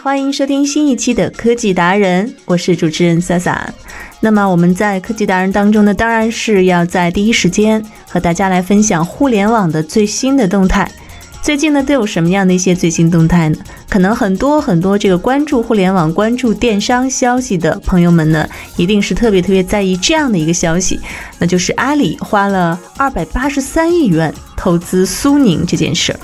欢迎收听新一期的科技达人，我是主持人萨萨。那么我们在科技达人当中呢，当然是要在第一时间和大家来分享互联网的最新的动态。最近呢，都有什么样的一些最新动态呢？可能很多很多这个关注互联网、关注电商消息的朋友们呢，一定是特别特别在意这样的一个消息，那就是阿里花了二百八十三亿元投资苏宁这件事儿。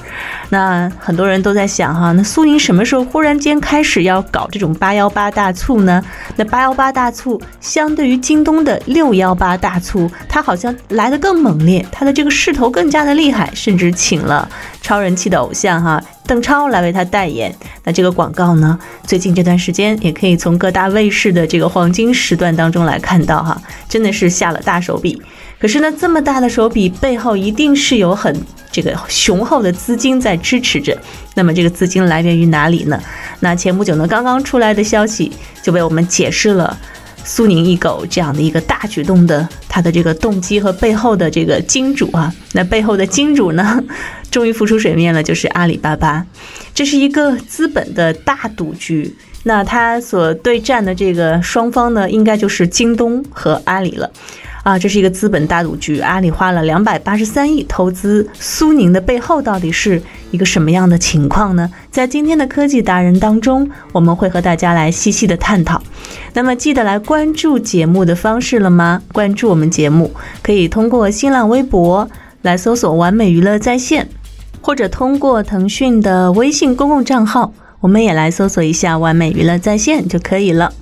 那很多人都在想哈，那苏宁什么时候忽然间开始要搞这种八幺八大促呢？那八幺八大促相对于京东的六幺八大促，它好像来得更猛烈，它的这个势头更加的厉害，甚至请了超人气的偶像哈邓超来为他代言。那这个广告呢，最近这段时间也可以从各大卫视的这个黄金时段当中来看到哈，真的是下了大手笔。可是呢，这么大的手笔背后一定是有很这个雄厚的资金在支持着。那么这个资金来源于哪里呢？那前不久呢，刚刚出来的消息就为我们解释了苏宁易购这样的一个大举动的它的这个动机和背后的这个金主啊。那背后的金主呢，终于浮出水面了，就是阿里巴巴。这是一个资本的大赌局。那它所对战的这个双方呢，应该就是京东和阿里了。啊，这是一个资本大赌局。阿里花了两百八十三亿投资苏宁的背后，到底是一个什么样的情况呢？在今天的科技达人当中，我们会和大家来细细的探讨。那么，记得来关注节目的方式了吗？关注我们节目，可以通过新浪微博来搜索“完美娱乐在线”，或者通过腾讯的微信公共账号，我们也来搜索一下“完美娱乐在线”就可以了。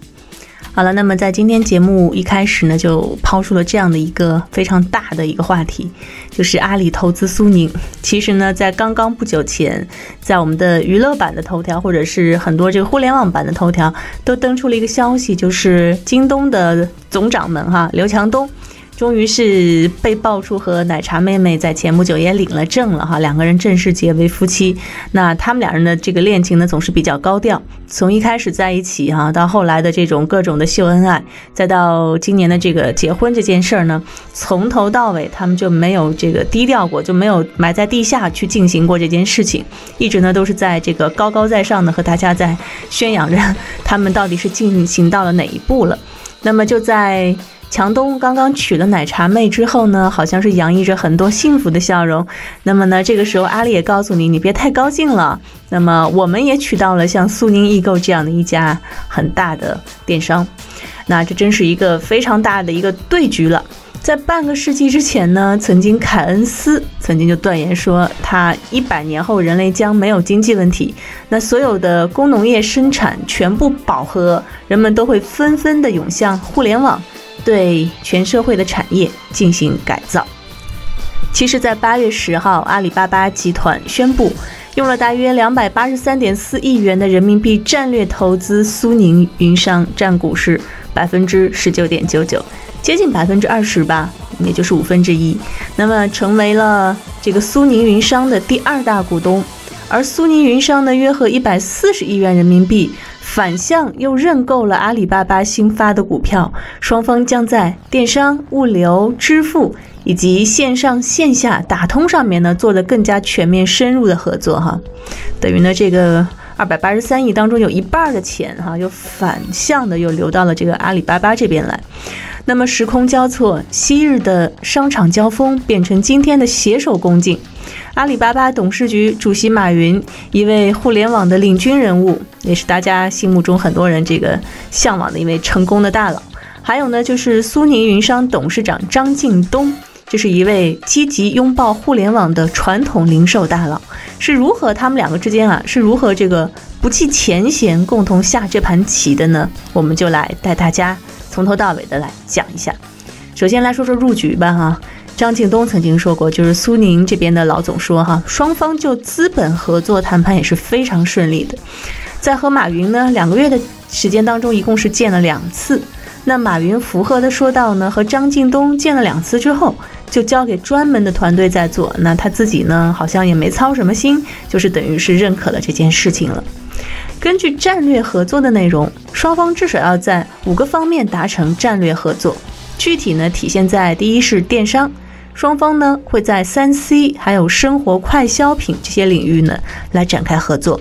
好了，那么在今天节目一开始呢，就抛出了这样的一个非常大的一个话题，就是阿里投资苏宁。其实呢，在刚刚不久前，在我们的娱乐版的头条，或者是很多这个互联网版的头条，都登出了一个消息，就是京东的总掌门哈刘强东。终于是被爆出和奶茶妹妹在前不久也领了证了哈，两个人正式结为夫妻。那他们两人的这个恋情呢，总是比较高调，从一开始在一起哈，到后来的这种各种的秀恩爱，再到今年的这个结婚这件事儿呢，从头到尾他们就没有这个低调过，就没有埋在地下去进行过这件事情，一直呢都是在这个高高在上的和大家在宣扬着 他们到底是进行到了哪一步了。那么就在。强东刚刚娶了奶茶妹之后呢，好像是洋溢着很多幸福的笑容。那么呢，这个时候阿里也告诉你，你别太高兴了。那么我们也娶到了像苏宁易购这样的一家很大的电商，那这真是一个非常大的一个对局了。在半个世纪之前呢，曾经凯恩斯曾经就断言说，他一百年后人类将没有经济问题，那所有的工农业生产全部饱和，人们都会纷纷的涌向互联网。对全社会的产业进行改造。其实，在八月十号，阿里巴巴集团宣布，用了大约两百八十三点四亿元的人民币战略投资苏宁云商，占股是百分之十九点九九，接近百分之二十吧，也就是五分之一。那么，成为了这个苏宁云商的第二大股东。而苏宁云商呢，约合一百四十亿元人民币。反向又认购了阿里巴巴新发的股票，双方将在电商、物流、支付以及线上线下打通上面呢，做的更加全面深入的合作哈。等于呢，这个二百八十三亿当中有一半的钱哈，又反向的又流到了这个阿里巴巴这边来。那么时空交错，昔日的商场交锋变成今天的携手共进。阿里巴巴董事局主席马云，一位互联网的领军人物，也是大家心目中很多人这个向往的一位成功的大佬。还有呢，就是苏宁云商董事长张近东，这是一位积极拥抱互联网的传统零售大佬。是如何他们两个之间啊，是如何这个不计前嫌共同下这盘棋的呢？我们就来带大家从头到尾的来讲一下。首先来说说入局吧，哈。张近东曾经说过，就是苏宁这边的老总说哈，双方就资本合作谈判也是非常顺利的。在和马云呢两个月的时间当中，一共是见了两次。那马云符合的说到呢，和张近东见了两次之后，就交给专门的团队在做。那他自己呢，好像也没操什么心，就是等于是认可了这件事情了。根据战略合作的内容，双方至少要在五个方面达成战略合作。具体呢，体现在第一是电商，双方呢会在三 C 还有生活快消品这些领域呢来展开合作。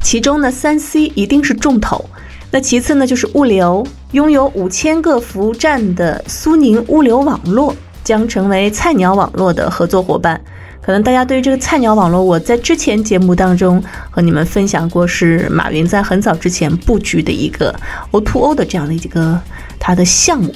其中呢，三 C 一定是重头。那其次呢，就是物流，拥有五千个服务站的苏宁物流网络将成为菜鸟网络的合作伙伴。可能大家对于这个菜鸟网络，我在之前节目当中和你们分享过，是马云在很早之前布局的一个 O2O 的这样的一个它的项目。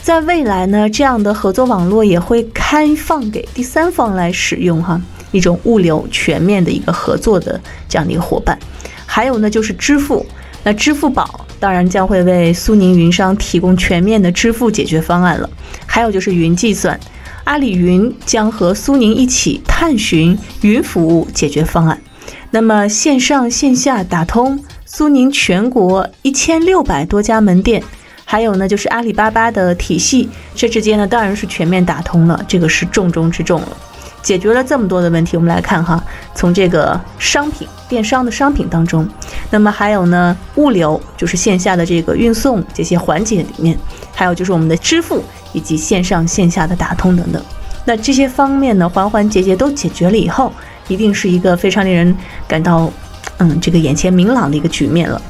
在未来呢，这样的合作网络也会开放给第三方来使用，哈，一种物流全面的一个合作的这样的一个伙伴。还有呢，就是支付。那支付宝当然将会为苏宁云商提供全面的支付解决方案了。还有就是云计算，阿里云将和苏宁一起探寻云服务解决方案。那么线上线下打通苏宁全国一千六百多家门店，还有呢就是阿里巴巴的体系，这之间呢当然是全面打通了，这个是重中之重了。解决了这么多的问题，我们来看哈，从这个商品电商的商品当中，那么还有呢物流，就是线下的这个运送这些环节里面，还有就是我们的支付以及线上线下的打通等等，那这些方面呢环环节节都解决了以后，一定是一个非常令人感到，嗯，这个眼前明朗的一个局面了。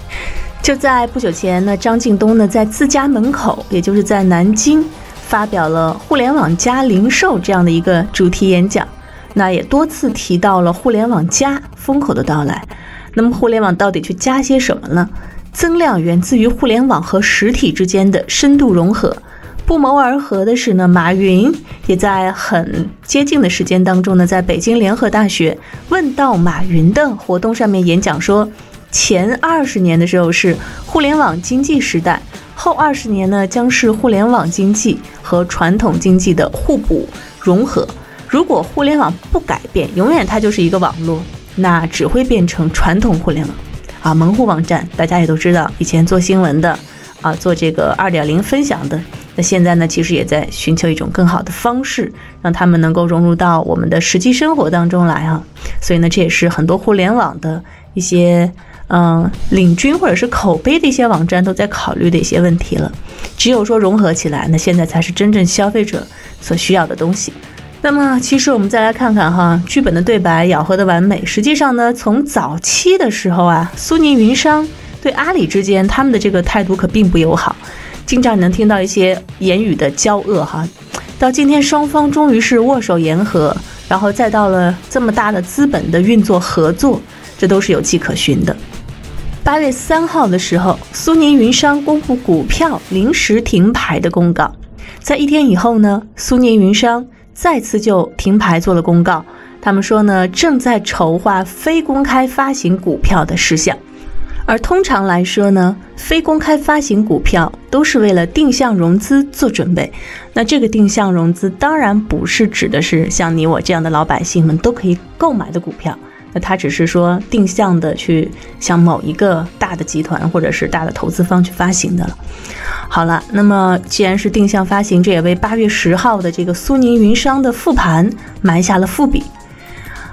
就在不久前呢，张近东呢在自家门口，也就是在南京。发表了“互联网加零售”这样的一个主题演讲，那也多次提到了“互联网加”风口的到来。那么，互联网到底去加些什么呢？增量源自于互联网和实体之间的深度融合。不谋而合的是呢，马云也在很接近的时间当中呢，在北京联合大学问到马云的活动上面演讲说，前二十年的时候是互联网经济时代。后二十年呢，将是互联网经济和传统经济的互补融合。如果互联网不改变，永远它就是一个网络，那只会变成传统互联网啊，门户网站。大家也都知道，以前做新闻的啊，做这个二点零分享的，那现在呢，其实也在寻求一种更好的方式，让他们能够融入到我们的实际生活当中来啊。所以呢，这也是很多互联网的一些。嗯，领军或者是口碑的一些网站都在考虑的一些问题了。只有说融合起来，那现在才是真正消费者所需要的东西。那么，其实我们再来看看哈，剧本的对白咬合的完美。实际上呢，从早期的时候啊，苏宁云商对阿里之间他们的这个态度可并不友好，经常能听到一些言语的交恶哈。到今天，双方终于是握手言和，然后再到了这么大的资本的运作合作，这都是有迹可循的。八月三号的时候，苏宁云商公布股票临时停牌的公告。在一天以后呢，苏宁云商再次就停牌做了公告。他们说呢，正在筹划非公开发行股票的事项。而通常来说呢，非公开发行股票都是为了定向融资做准备。那这个定向融资当然不是指的是像你我这样的老百姓们都可以购买的股票。那它只是说定向的去向某一个大的集团或者是大的投资方去发行的了。好了，那么既然是定向发行，这也为八月十号的这个苏宁云商的复盘埋下了伏笔。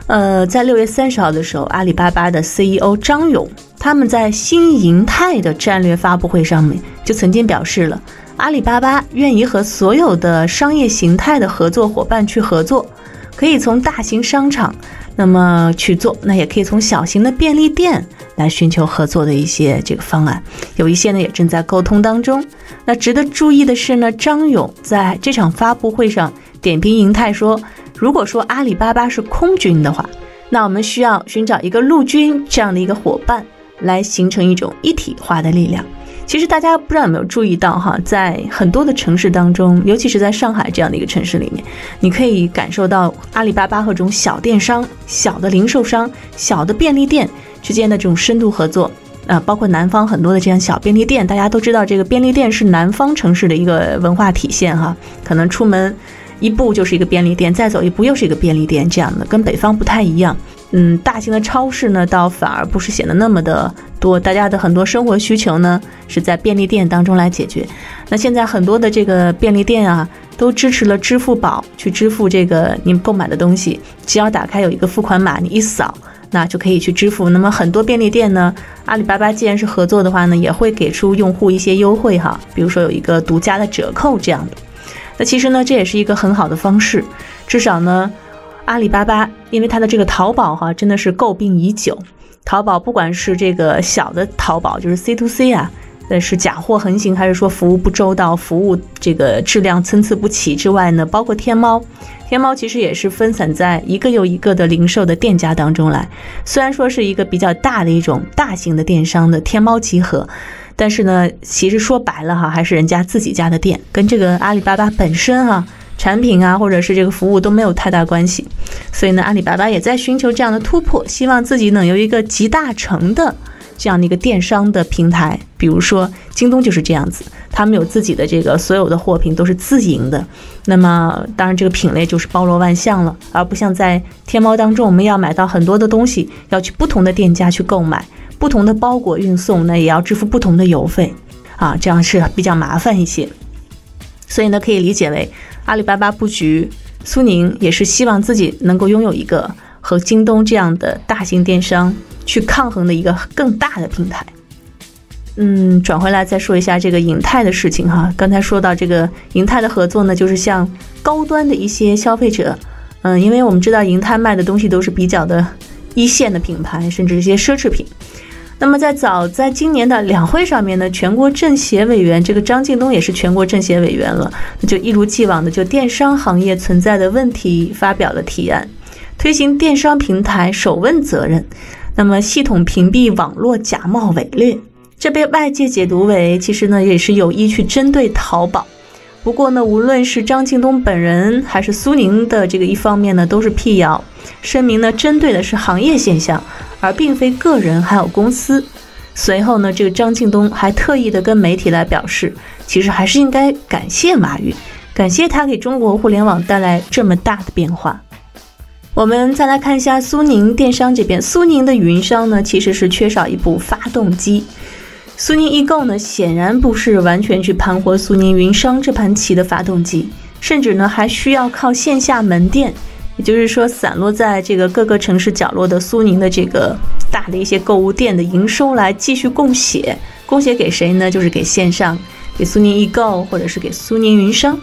呃，在六月三十号的时候，阿里巴巴的 CEO 张勇他们在新银泰的战略发布会上面就曾经表示了，阿里巴巴愿意和所有的商业形态的合作伙伴去合作，可以从大型商场。那么去做，那也可以从小型的便利店来寻求合作的一些这个方案，有一些呢也正在沟通当中。那值得注意的是呢，张勇在这场发布会上点评银泰说，如果说阿里巴巴是空军的话，那我们需要寻找一个陆军这样的一个伙伴，来形成一种一体化的力量。其实大家不知道有没有注意到哈，在很多的城市当中，尤其是在上海这样的一个城市里面，你可以感受到阿里巴巴和这种小电商、小的零售商、小的便利店之间的这种深度合作。呃，包括南方很多的这样小便利店，大家都知道这个便利店是南方城市的一个文化体现哈。可能出门一步就是一个便利店，再走一步又是一个便利店，这样的跟北方不太一样。嗯，大型的超市呢，倒反而不是显得那么的多，大家的很多生活需求呢是在便利店当中来解决。那现在很多的这个便利店啊，都支持了支付宝去支付这个您购买的东西，只要打开有一个付款码，你一扫，那就可以去支付。那么很多便利店呢，阿里巴巴既然是合作的话呢，也会给出用户一些优惠哈，比如说有一个独家的折扣这样的。其实呢，这也是一个很好的方式，至少呢。阿里巴巴，因为它的这个淘宝哈，真的是诟病已久。淘宝不管是这个小的淘宝，就是 C to C 啊，呃是假货横行，还是说服务不周到，服务这个质量参差不齐之外呢，包括天猫，天猫其实也是分散在一个又一个的零售的店家当中来。虽然说是一个比较大的一种大型的电商的天猫集合，但是呢，其实说白了哈，还是人家自己家的店，跟这个阿里巴巴本身啊。产品啊，或者是这个服务都没有太大关系，所以呢，阿里巴巴也在寻求这样的突破，希望自己能有一个集大成的这样的一个电商的平台。比如说京东就是这样子，他们有自己的这个所有的货品都是自营的，那么当然这个品类就是包罗万象了，而不像在天猫当中，我们要买到很多的东西，要去不同的店家去购买，不同的包裹运送，那也要支付不同的邮费啊，这样是比较麻烦一些。所以呢，可以理解为。阿里巴巴布局苏宁，也是希望自己能够拥有一个和京东这样的大型电商去抗衡的一个更大的平台。嗯，转回来再说一下这个银泰的事情哈。刚才说到这个银泰的合作呢，就是像高端的一些消费者，嗯，因为我们知道银泰卖的东西都是比较的一线的品牌，甚至一些奢侈品。那么在早在今年的两会上面呢，全国政协委员这个张近东也是全国政协委员了，那就一如既往的就电商行业存在的问题发表了提案，推行电商平台首问责任，那么系统屏蔽网络假冒伪劣，这被外界解读为其实呢也是有意去针对淘宝。不过呢，无论是张近东本人还是苏宁的这个一方面呢，都是辟谣，声明呢针对的是行业现象。而并非个人还有公司。随后呢，这个张近东还特意的跟媒体来表示，其实还是应该感谢马云，感谢他给中国互联网带来这么大的变化。我们再来看一下苏宁电商这边，苏宁的云商呢，其实是缺少一部发动机。苏宁易购呢，显然不是完全去盘活苏宁云商这盘棋的发动机，甚至呢，还需要靠线下门店。也就是说，散落在这个各个城市角落的苏宁的这个大的一些购物店的营收来继续供血，供血给谁呢？就是给线上，给苏宁易购或者是给苏宁云商。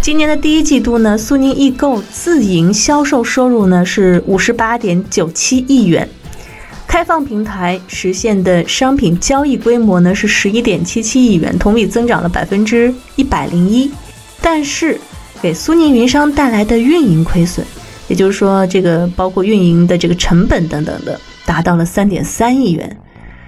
今年的第一季度呢，苏宁易购自营销售收入呢是五十八点九七亿元，开放平台实现的商品交易规模呢是十一点七七亿元，同比增长了百分之一百零一，但是给苏宁云商带来的运营亏损。也就是说，这个包括运营的这个成本等等的，达到了三点三亿元，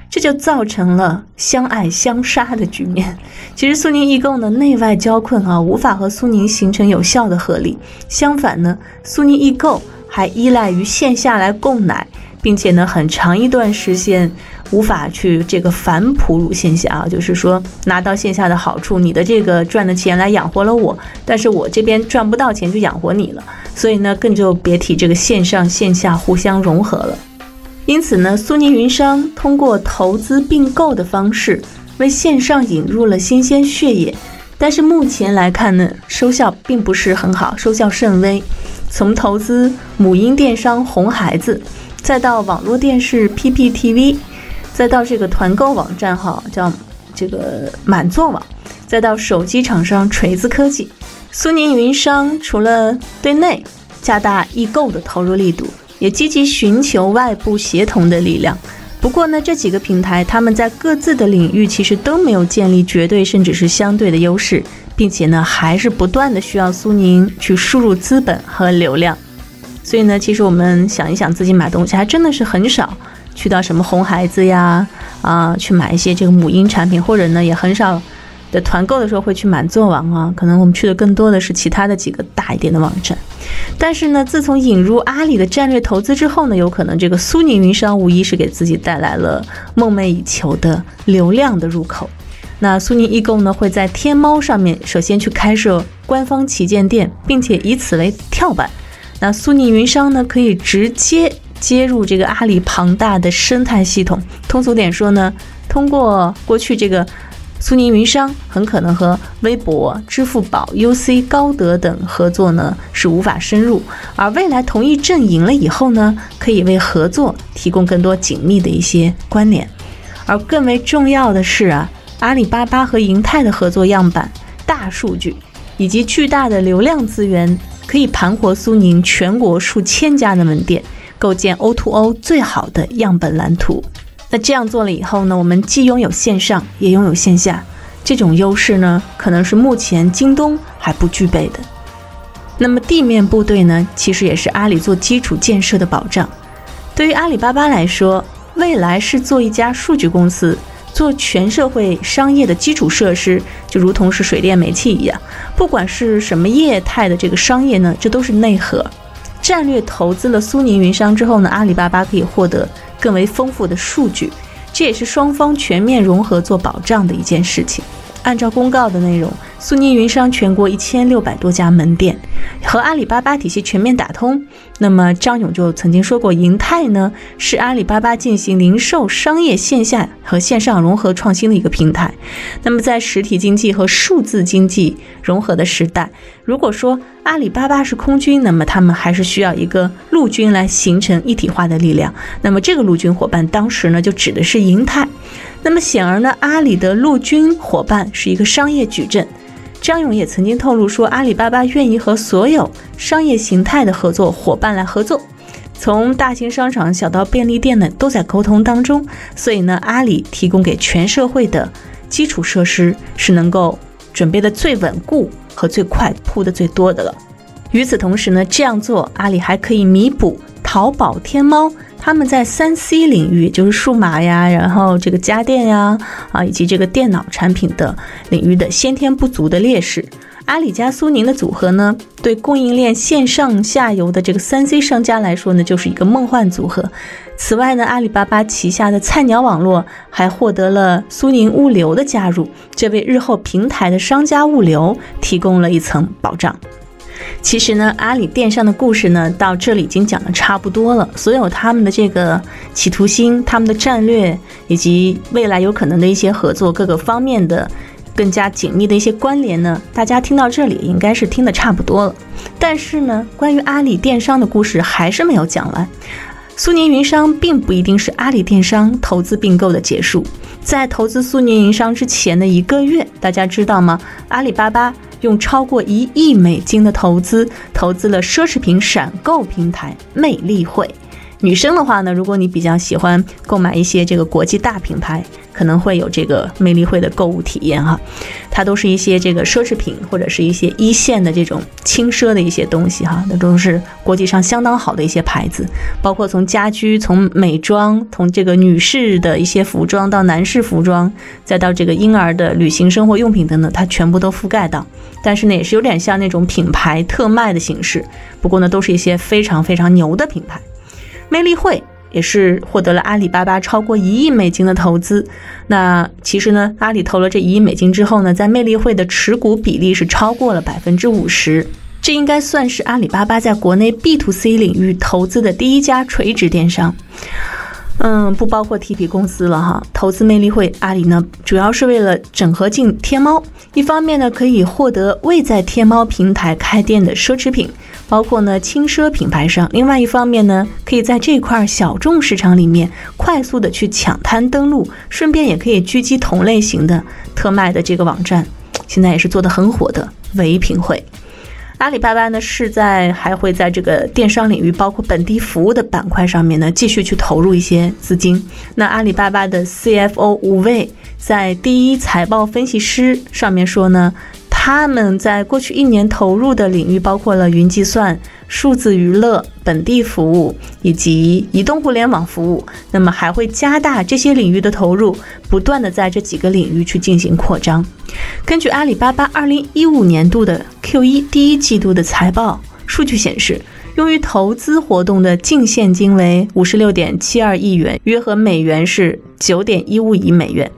这就造成了相爱相杀的局面。其实苏宁易购呢内外交困啊，无法和苏宁形成有效的合力。相反呢，苏宁易购还依赖于线下来供奶，并且呢很长一段时间无法去这个反哺乳线下啊，就是说拿到线下的好处，你的这个赚的钱来养活了我，但是我这边赚不到钱就养活你了。所以呢，更就别提这个线上线下互相融合了。因此呢，苏宁云商通过投资并购的方式，为线上引入了新鲜血液。但是目前来看呢，收效并不是很好，收效甚微。从投资母婴电商红孩子，再到网络电视 PPTV，再到这个团购网站哈叫这个满座网，再到手机厂商锤子科技。苏宁云商除了对内加大易购的投入力度，也积极寻求外部协同的力量。不过呢，这几个平台他们在各自的领域其实都没有建立绝对甚至是相对的优势，并且呢，还是不断的需要苏宁去输入资本和流量。所以呢，其实我们想一想，自己买东西还真的是很少去到什么红孩子呀啊，去买一些这个母婴产品，或者呢，也很少。的团购的时候会去满座网啊，可能我们去的更多的是其他的几个大一点的网站。但是呢，自从引入阿里的战略投资之后呢，有可能这个苏宁云商无疑是给自己带来了梦寐以求的流量的入口。那苏宁易购呢会在天猫上面首先去开设官方旗舰店，并且以此为跳板。那苏宁云商呢可以直接接入这个阿里庞大的生态系统。通俗点说呢，通过过去这个。苏宁云商很可能和微博、支付宝、UC、高德等合作呢，是无法深入。而未来同一阵营了以后呢，可以为合作提供更多紧密的一些关联。而更为重要的是啊，阿里巴巴和银泰的合作样板、大数据以及巨大的流量资源，可以盘活苏宁全国数千家的门店，构建 O2O 最好的样本蓝图。那这样做了以后呢，我们既拥有线上，也拥有线下，这种优势呢，可能是目前京东还不具备的。那么地面部队呢，其实也是阿里做基础建设的保障。对于阿里巴巴来说，未来是做一家数据公司，做全社会商业的基础设施，就如同是水电煤气一样，不管是什么业态的这个商业呢，这都是内核。战略投资了苏宁云商之后呢，阿里巴巴可以获得。更为丰富的数据，这也是双方全面融合做保障的一件事情。按照公告的内容，苏宁云商全国一千六百多家门店和阿里巴巴体系全面打通。那么张勇就曾经说过，银泰呢是阿里巴巴进行零售商业线下和线上融合创新的一个平台。那么在实体经济和数字经济融合的时代，如果说阿里巴巴是空军，那么他们还是需要一个陆军来形成一体化的力量。那么这个陆军伙伴当时呢就指的是银泰。那么显而呢，阿里的陆军伙伴是一个商业矩阵。张勇也曾经透露说，阿里巴巴愿意和所有商业形态的合作伙伴来合作，从大型商场小到便利店呢，都在沟通当中。所以呢，阿里提供给全社会的基础设施是能够准备的最稳固和最快铺的最多的了。与此同时呢，这样做，阿里还可以弥补淘宝、天猫。他们在三 C 领域，就是数码呀，然后这个家电呀，啊，以及这个电脑产品的领域的先天不足的劣势。阿里加苏宁的组合呢，对供应链线上下游的这个三 C 商家来说呢，就是一个梦幻组合。此外呢，阿里巴巴旗下的菜鸟网络还获得了苏宁物流的加入，这为日后平台的商家物流提供了一层保障。其实呢，阿里电商的故事呢，到这里已经讲的差不多了。所有他们的这个企图心、他们的战略，以及未来有可能的一些合作，各个方面的更加紧密的一些关联呢，大家听到这里应该是听的差不多了。但是呢，关于阿里电商的故事还是没有讲完。苏宁云商并不一定是阿里电商投资并购的结束。在投资苏宁云商之前的一个月，大家知道吗？阿里巴巴。用超过一亿美金的投资，投资了奢侈品闪购平台魅力汇。女生的话呢，如果你比较喜欢购买一些这个国际大品牌，可能会有这个魅力汇的购物体验哈。它都是一些这个奢侈品或者是一些一线的这种轻奢的一些东西哈，那都是国际上相当好的一些牌子，包括从家居、从美妆、从这个女士的一些服装到男士服装，再到这个婴儿的旅行生活用品等等，它全部都覆盖到。但是呢，也是有点像那种品牌特卖的形式，不过呢，都是一些非常非常牛的品牌。魅力汇也是获得了阿里巴巴超过一亿美金的投资。那其实呢，阿里投了这一亿美金之后呢，在魅力汇的持股比例是超过了百分之五十。这应该算是阿里巴巴在国内 B to C 领域投资的第一家垂直电商。嗯，不包括 TP 公司了哈。投资魅力汇，阿里呢主要是为了整合进天猫。一方面呢，可以获得未在天猫平台开店的奢侈品，包括呢轻奢品牌商；另外一方面呢，可以在这块小众市场里面快速的去抢滩登陆，顺便也可以狙击同类型的特卖的这个网站，现在也是做的很火的唯品会。阿里巴巴呢是在还会在这个电商领域，包括本地服务的板块上面呢，继续去投入一些资金。那阿里巴巴的 CFO 吴卫在第一财报分析师上面说呢。他们在过去一年投入的领域包括了云计算、数字娱乐、本地服务以及移动互联网服务。那么还会加大这些领域的投入，不断的在这几个领域去进行扩张。根据阿里巴巴二零一五年度的 Q 一第一季度的财报数据显示，用于投资活动的净现金为五十六点七二亿元，约合美元是九点一五亿美元。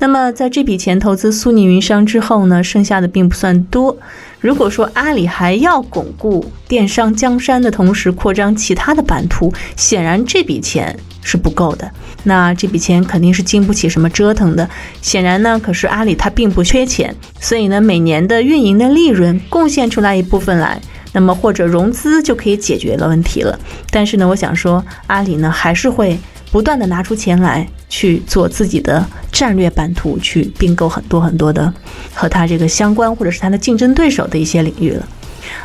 那么在这笔钱投资苏宁云商之后呢，剩下的并不算多。如果说阿里还要巩固电商江山的同时扩张其他的版图，显然这笔钱是不够的。那这笔钱肯定是经不起什么折腾的。显然呢，可是阿里它并不缺钱，所以呢，每年的运营的利润贡献出来一部分来，那么或者融资就可以解决了问题了。但是呢，我想说，阿里呢还是会不断的拿出钱来去做自己的战略版图，去并购很多很多的和它这个相关或者是它的竞争对手的一些领域了。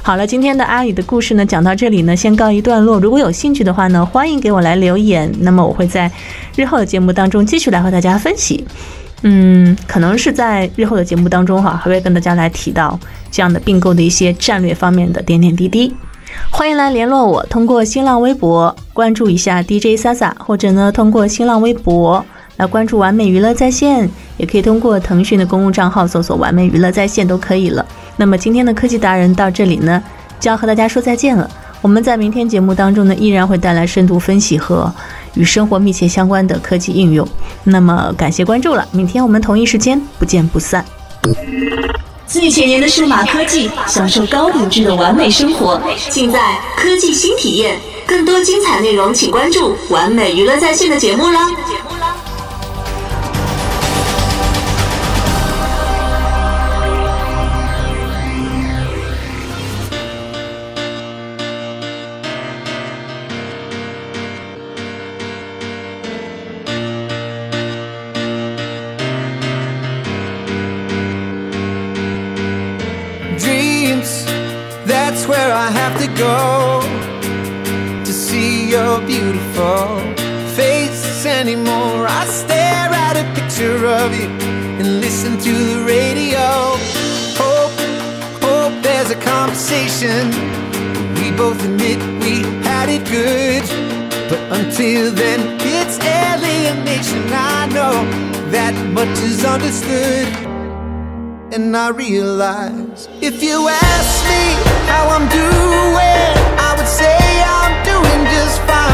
好了，今天的阿里的故事呢，讲到这里呢，先告一段落。如果有兴趣的话呢，欢迎给我来留言。那么我会在日后的节目当中继续来和大家分析。嗯，可能是在日后的节目当中哈，还会跟大家来提到这样的并购的一些战略方面的点点滴滴。欢迎来联络我，通过新浪微博关注一下 DJ Sasa，或者呢，通过新浪微博来关注完美娱乐在线，也可以通过腾讯的公共账号搜索“完美娱乐在线”都可以了。那么今天的科技达人到这里呢，就要和大家说再见了。我们在明天节目当中呢，依然会带来深度分析和与生活密切相关的科技应用。那么感谢关注了，明天我们同一时间不见不散。最前沿的数码科技，享受高品质的完美生活，尽在科技新体验。更多精彩内容，请关注完美娱乐在线的节目啦。Conversation. We both admit we had it good. But until then, it's alienation. I know that much is understood and I realize if you ask me how I'm doing, I would say I'm doing just fine.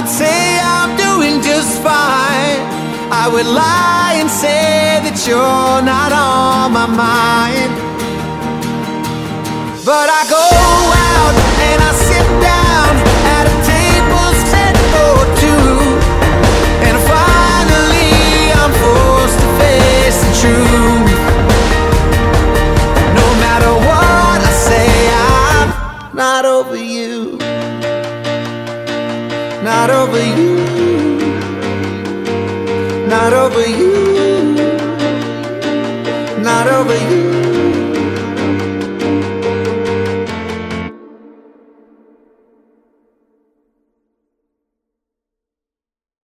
Would say I'm doing just fine. I would lie and say that you're not on my mind. But I go